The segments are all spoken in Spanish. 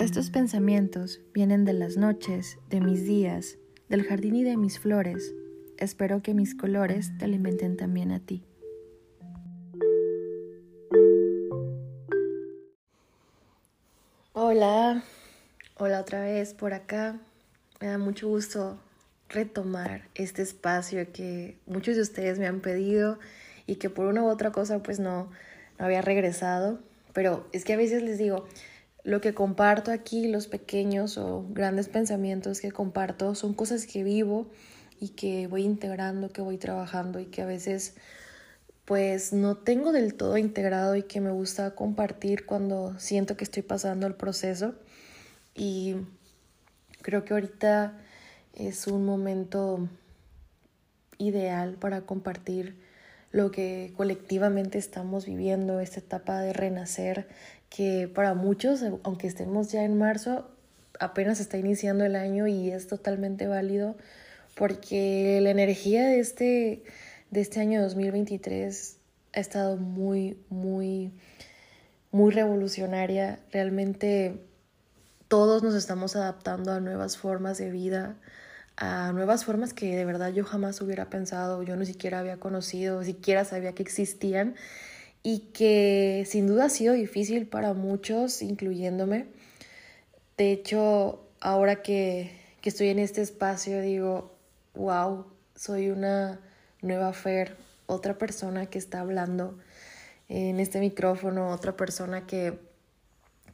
Estos pensamientos vienen de las noches, de mis días, del jardín y de mis flores. Espero que mis colores te alimenten también a ti. Hola, hola otra vez por acá. Me da mucho gusto retomar este espacio que muchos de ustedes me han pedido y que por una u otra cosa pues no, no había regresado. Pero es que a veces les digo, lo que comparto aquí, los pequeños o grandes pensamientos que comparto, son cosas que vivo y que voy integrando, que voy trabajando y que a veces pues no tengo del todo integrado y que me gusta compartir cuando siento que estoy pasando el proceso. Y creo que ahorita es un momento ideal para compartir lo que colectivamente estamos viviendo, esta etapa de renacer, que para muchos, aunque estemos ya en marzo, apenas está iniciando el año y es totalmente válido porque la energía de este, de este año 2023 ha estado muy, muy, muy revolucionaria. Realmente todos nos estamos adaptando a nuevas formas de vida, a nuevas formas que de verdad yo jamás hubiera pensado, yo ni siquiera había conocido, siquiera sabía que existían y que sin duda ha sido difícil para muchos, incluyéndome. De hecho, ahora que, que estoy en este espacio, digo, wow, soy una nueva Fer, otra persona que está hablando en este micrófono, otra persona que,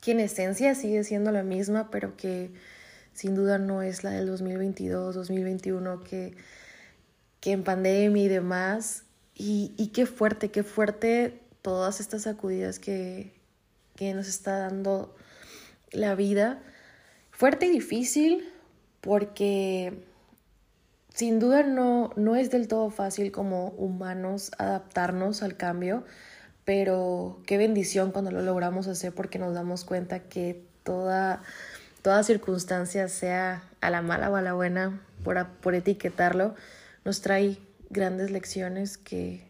que en esencia sigue siendo la misma, pero que sin duda no es la del 2022, 2021, que, que en pandemia y demás. Y, y qué fuerte, qué fuerte todas estas sacudidas que, que nos está dando la vida. Fuerte y difícil porque sin duda no, no es del todo fácil como humanos adaptarnos al cambio, pero qué bendición cuando lo logramos hacer porque nos damos cuenta que toda, toda circunstancia, sea a la mala o a la buena, por, por etiquetarlo, nos trae grandes lecciones que,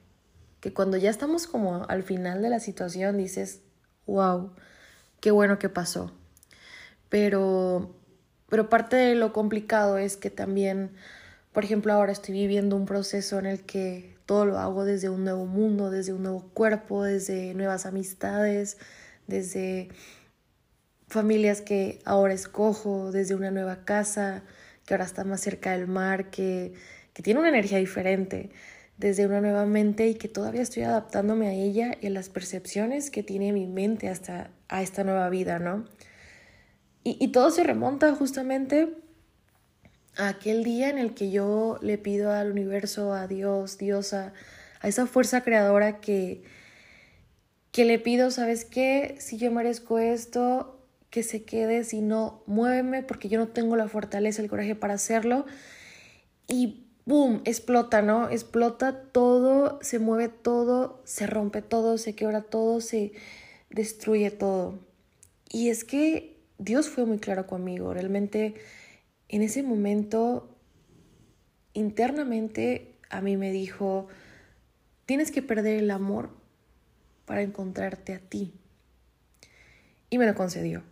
que cuando ya estamos como al final de la situación dices, wow, qué bueno que pasó. Pero, pero parte de lo complicado es que también, por ejemplo, ahora estoy viviendo un proceso en el que todo lo hago desde un nuevo mundo, desde un nuevo cuerpo, desde nuevas amistades, desde familias que ahora escojo, desde una nueva casa que ahora está más cerca del mar, que, que tiene una energía diferente desde una nueva mente y que todavía estoy adaptándome a ella y a las percepciones que tiene mi mente hasta a esta nueva vida, ¿no? Y, y todo se remonta justamente a aquel día en el que yo le pido al universo, a Dios, Diosa, a esa fuerza creadora que, que le pido, ¿sabes qué? Si yo merezco esto, que se quede, si no, muéveme porque yo no tengo la fortaleza, el coraje para hacerlo. Y boom, explota, ¿no? Explota todo, se mueve todo, se rompe todo, se quebra todo, se destruye todo. Y es que Dios fue muy claro conmigo, realmente en ese momento internamente a mí me dijo, tienes que perder el amor para encontrarte a ti. Y me lo concedió.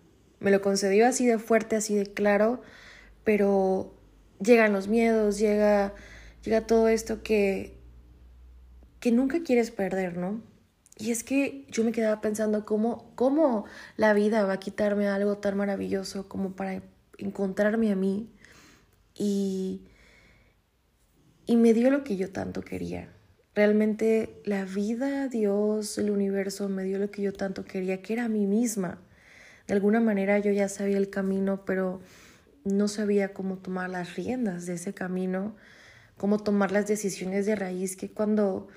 Me lo concedió así de fuerte, así de claro, pero llegan los miedos, llega, llega todo esto que, que nunca quieres perder, ¿no? Y es que yo me quedaba pensando cómo, cómo la vida va a quitarme algo tan maravilloso como para encontrarme a mí y, y me dio lo que yo tanto quería. Realmente la vida, Dios, el universo me dio lo que yo tanto quería, que era a mí misma. De alguna manera yo ya sabía el camino, pero no sabía cómo tomar las riendas de ese camino, cómo tomar las decisiones de raíz que cuando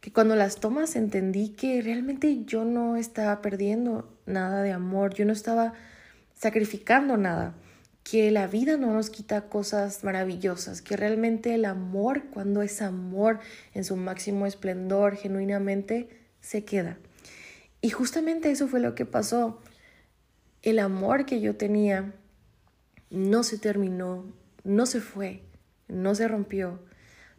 que cuando las tomas entendí que realmente yo no estaba perdiendo nada de amor, yo no estaba sacrificando nada, que la vida no nos quita cosas maravillosas, que realmente el amor, cuando es amor en su máximo esplendor, genuinamente, se queda. Y justamente eso fue lo que pasó. El amor que yo tenía no se terminó, no se fue, no se rompió.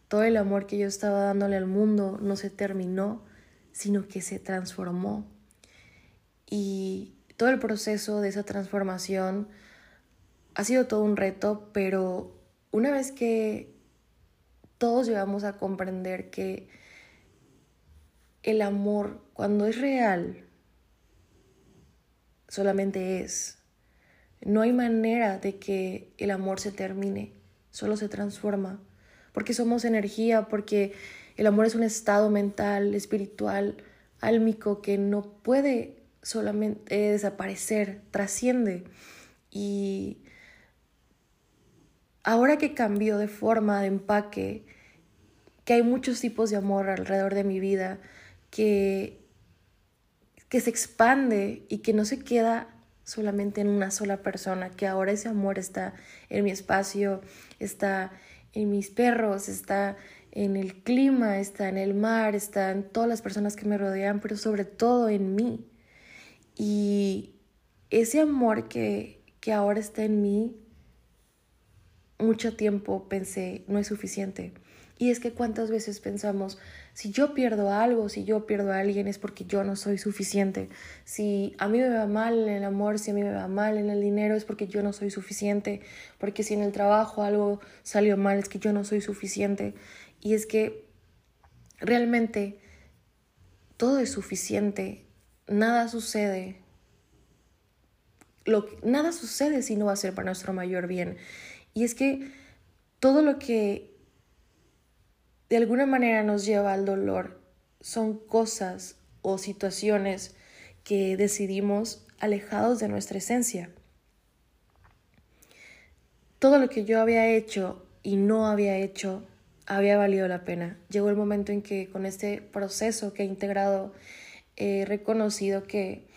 Todo el amor que yo estaba dándole al mundo no se terminó, sino que se transformó. Y todo el proceso de esa transformación ha sido todo un reto, pero una vez que todos llegamos a comprender que el amor, cuando es real, solamente es. No hay manera de que el amor se termine, solo se transforma, porque somos energía, porque el amor es un estado mental, espiritual, álmico que no puede solamente desaparecer, trasciende. Y ahora que cambió de forma, de empaque, que hay muchos tipos de amor alrededor de mi vida, que, que se expande y que no se queda solamente en una sola persona, que ahora ese amor está en mi espacio, está en mis perros, está en el clima, está en el mar, está en todas las personas que me rodean, pero sobre todo en mí. Y ese amor que, que ahora está en mí mucho tiempo pensé, no es suficiente. Y es que cuántas veces pensamos, si yo pierdo algo, si yo pierdo a alguien es porque yo no soy suficiente. Si a mí me va mal en el amor, si a mí me va mal en el dinero es porque yo no soy suficiente. Porque si en el trabajo algo salió mal es que yo no soy suficiente. Y es que realmente todo es suficiente. Nada sucede. Lo, nada sucede si no va a ser para nuestro mayor bien. Y es que todo lo que de alguna manera nos lleva al dolor son cosas o situaciones que decidimos alejados de nuestra esencia. Todo lo que yo había hecho y no había hecho había valido la pena. Llegó el momento en que con este proceso que he integrado he reconocido que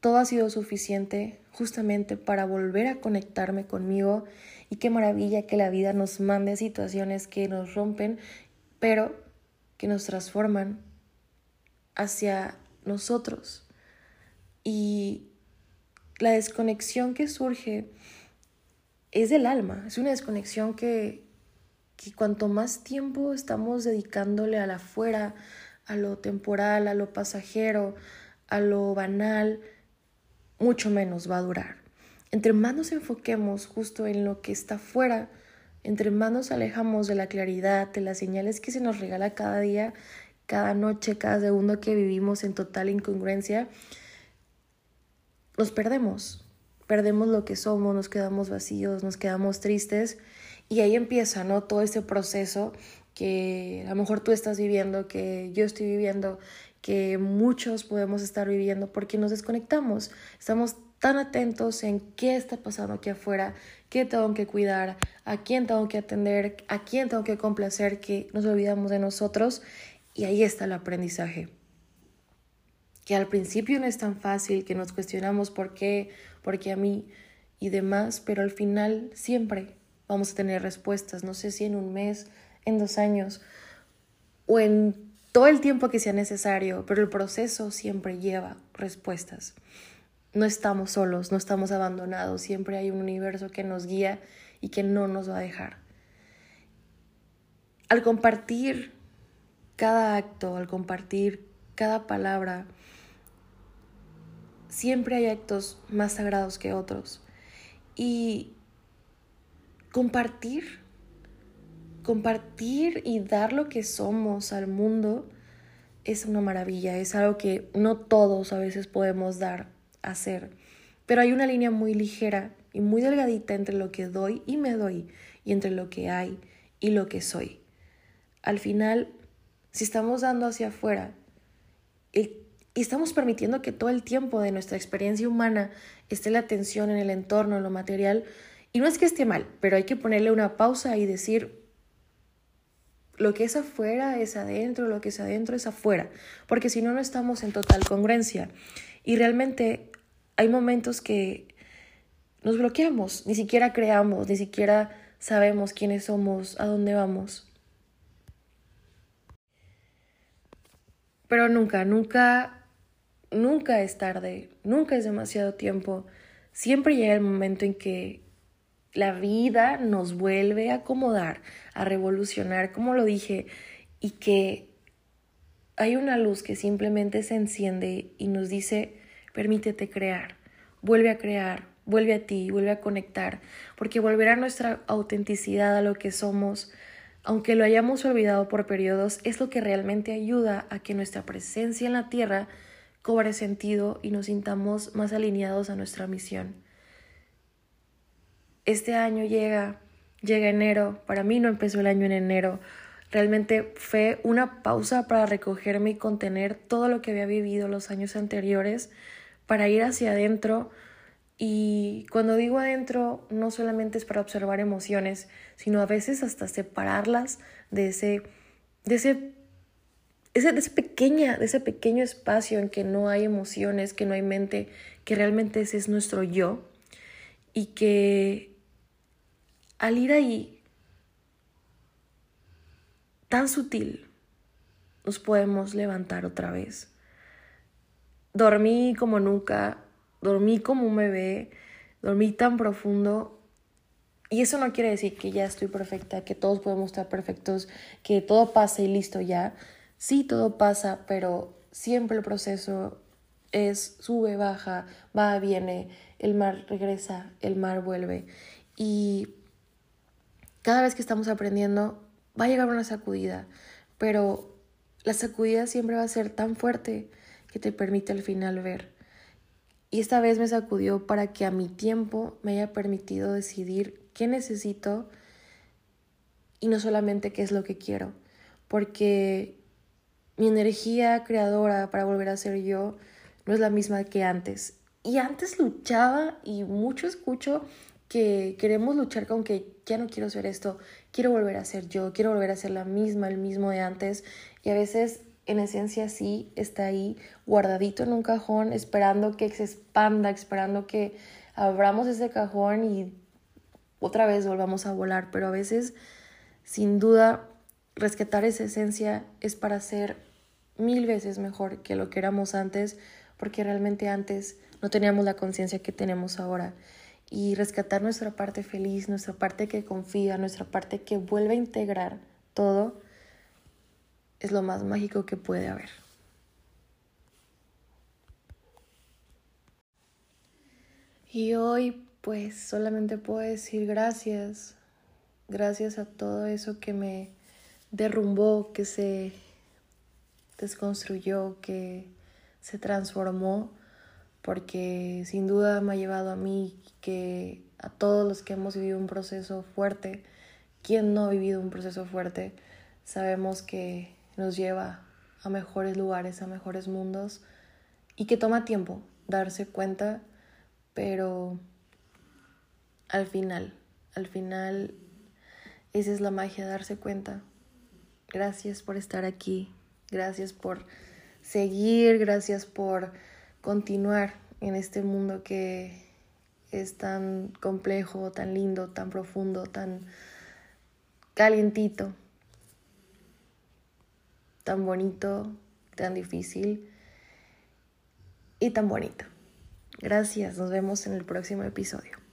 todo ha sido suficiente justamente para volver a conectarme conmigo y qué maravilla que la vida nos mande situaciones que nos rompen, pero que nos transforman hacia nosotros. Y la desconexión que surge es del alma, es una desconexión que, que cuanto más tiempo estamos dedicándole a la afuera, a lo temporal, a lo pasajero, a lo banal, mucho menos va a durar. Entre más nos enfoquemos justo en lo que está fuera, entre más nos alejamos de la claridad, de las señales que se nos regala cada día, cada noche, cada segundo que vivimos en total incongruencia, nos perdemos. Perdemos lo que somos, nos quedamos vacíos, nos quedamos tristes y ahí empieza, ¿no? Todo este proceso que a lo mejor tú estás viviendo, que yo estoy viviendo, que muchos podemos estar viviendo porque nos desconectamos. Estamos tan atentos en qué está pasando aquí afuera, qué tengo que cuidar, a quién tengo que atender, a quién tengo que complacer, que nos olvidamos de nosotros y ahí está el aprendizaje. Que al principio no es tan fácil, que nos cuestionamos por qué, por qué a mí y demás, pero al final siempre vamos a tener respuestas, no sé si en un mes, en dos años o en todo el tiempo que sea necesario, pero el proceso siempre lleva respuestas no estamos solos, no estamos abandonados, siempre hay un universo que nos guía y que no nos va a dejar. Al compartir cada acto, al compartir cada palabra, siempre hay actos más sagrados que otros. Y compartir, compartir y dar lo que somos al mundo es una maravilla, es algo que no todos a veces podemos dar hacer. Pero hay una línea muy ligera y muy delgadita entre lo que doy y me doy y entre lo que hay y lo que soy. Al final, si estamos dando hacia afuera y estamos permitiendo que todo el tiempo de nuestra experiencia humana esté la atención en el entorno, en lo material, y no es que esté mal, pero hay que ponerle una pausa y decir, lo que es afuera es adentro, lo que es adentro es afuera, porque si no, no estamos en total congruencia. Y realmente hay momentos que nos bloqueamos, ni siquiera creamos, ni siquiera sabemos quiénes somos, a dónde vamos. Pero nunca, nunca, nunca es tarde, nunca es demasiado tiempo. Siempre llega el momento en que la vida nos vuelve a acomodar, a revolucionar, como lo dije, y que hay una luz que simplemente se enciende y nos dice, permítete crear, vuelve a crear, vuelve a ti, vuelve a conectar, porque volver a nuestra autenticidad, a lo que somos, aunque lo hayamos olvidado por periodos, es lo que realmente ayuda a que nuestra presencia en la tierra cobre sentido y nos sintamos más alineados a nuestra misión. Este año llega, llega enero, para mí no empezó el año en enero, realmente fue una pausa para recogerme y contener todo lo que había vivido los años anteriores, para ir hacia adentro, y cuando digo adentro, no solamente es para observar emociones, sino a veces hasta separarlas de ese, de ese, ese, de ese, pequeña, de ese pequeño espacio en que no hay emociones, que no hay mente, que realmente ese es nuestro yo. Y que al ir ahí, tan sutil, nos podemos levantar otra vez. Dormí como nunca, dormí como un bebé, dormí tan profundo. Y eso no quiere decir que ya estoy perfecta, que todos podemos estar perfectos, que todo pasa y listo ya. Sí, todo pasa, pero siempre el proceso es sube, baja, va, viene, el mar regresa, el mar vuelve. Y cada vez que estamos aprendiendo, va a llegar una sacudida, pero la sacudida siempre va a ser tan fuerte que te permite al final ver y esta vez me sacudió para que a mi tiempo me haya permitido decidir qué necesito y no solamente qué es lo que quiero. Porque mi energía creadora para volver a ser yo no es la misma que antes. Y antes luchaba y mucho escucho que queremos luchar con que ya no quiero ser esto, quiero volver a ser yo, quiero volver a ser la misma, el mismo de antes. Y a veces en esencia sí está ahí guardadito en un cajón, esperando que se expanda, esperando que abramos ese cajón y otra vez volvamos a volar. Pero a veces, sin duda, rescatar esa esencia es para ser mil veces mejor que lo que éramos antes, porque realmente antes no teníamos la conciencia que tenemos ahora. Y rescatar nuestra parte feliz, nuestra parte que confía, nuestra parte que vuelve a integrar todo es lo más mágico que puede haber. Y hoy pues solamente puedo decir gracias, gracias a todo eso que me derrumbó, que se desconstruyó, que se transformó, porque sin duda me ha llevado a mí, que a todos los que hemos vivido un proceso fuerte, quien no ha vivido un proceso fuerte, sabemos que nos lleva a mejores lugares, a mejores mundos y que toma tiempo darse cuenta, pero al final, al final, esa es la magia, darse cuenta. Gracias por estar aquí, gracias por seguir, gracias por continuar en este mundo que es tan complejo, tan lindo, tan profundo, tan calientito tan bonito, tan difícil y tan bonito. Gracias, nos vemos en el próximo episodio.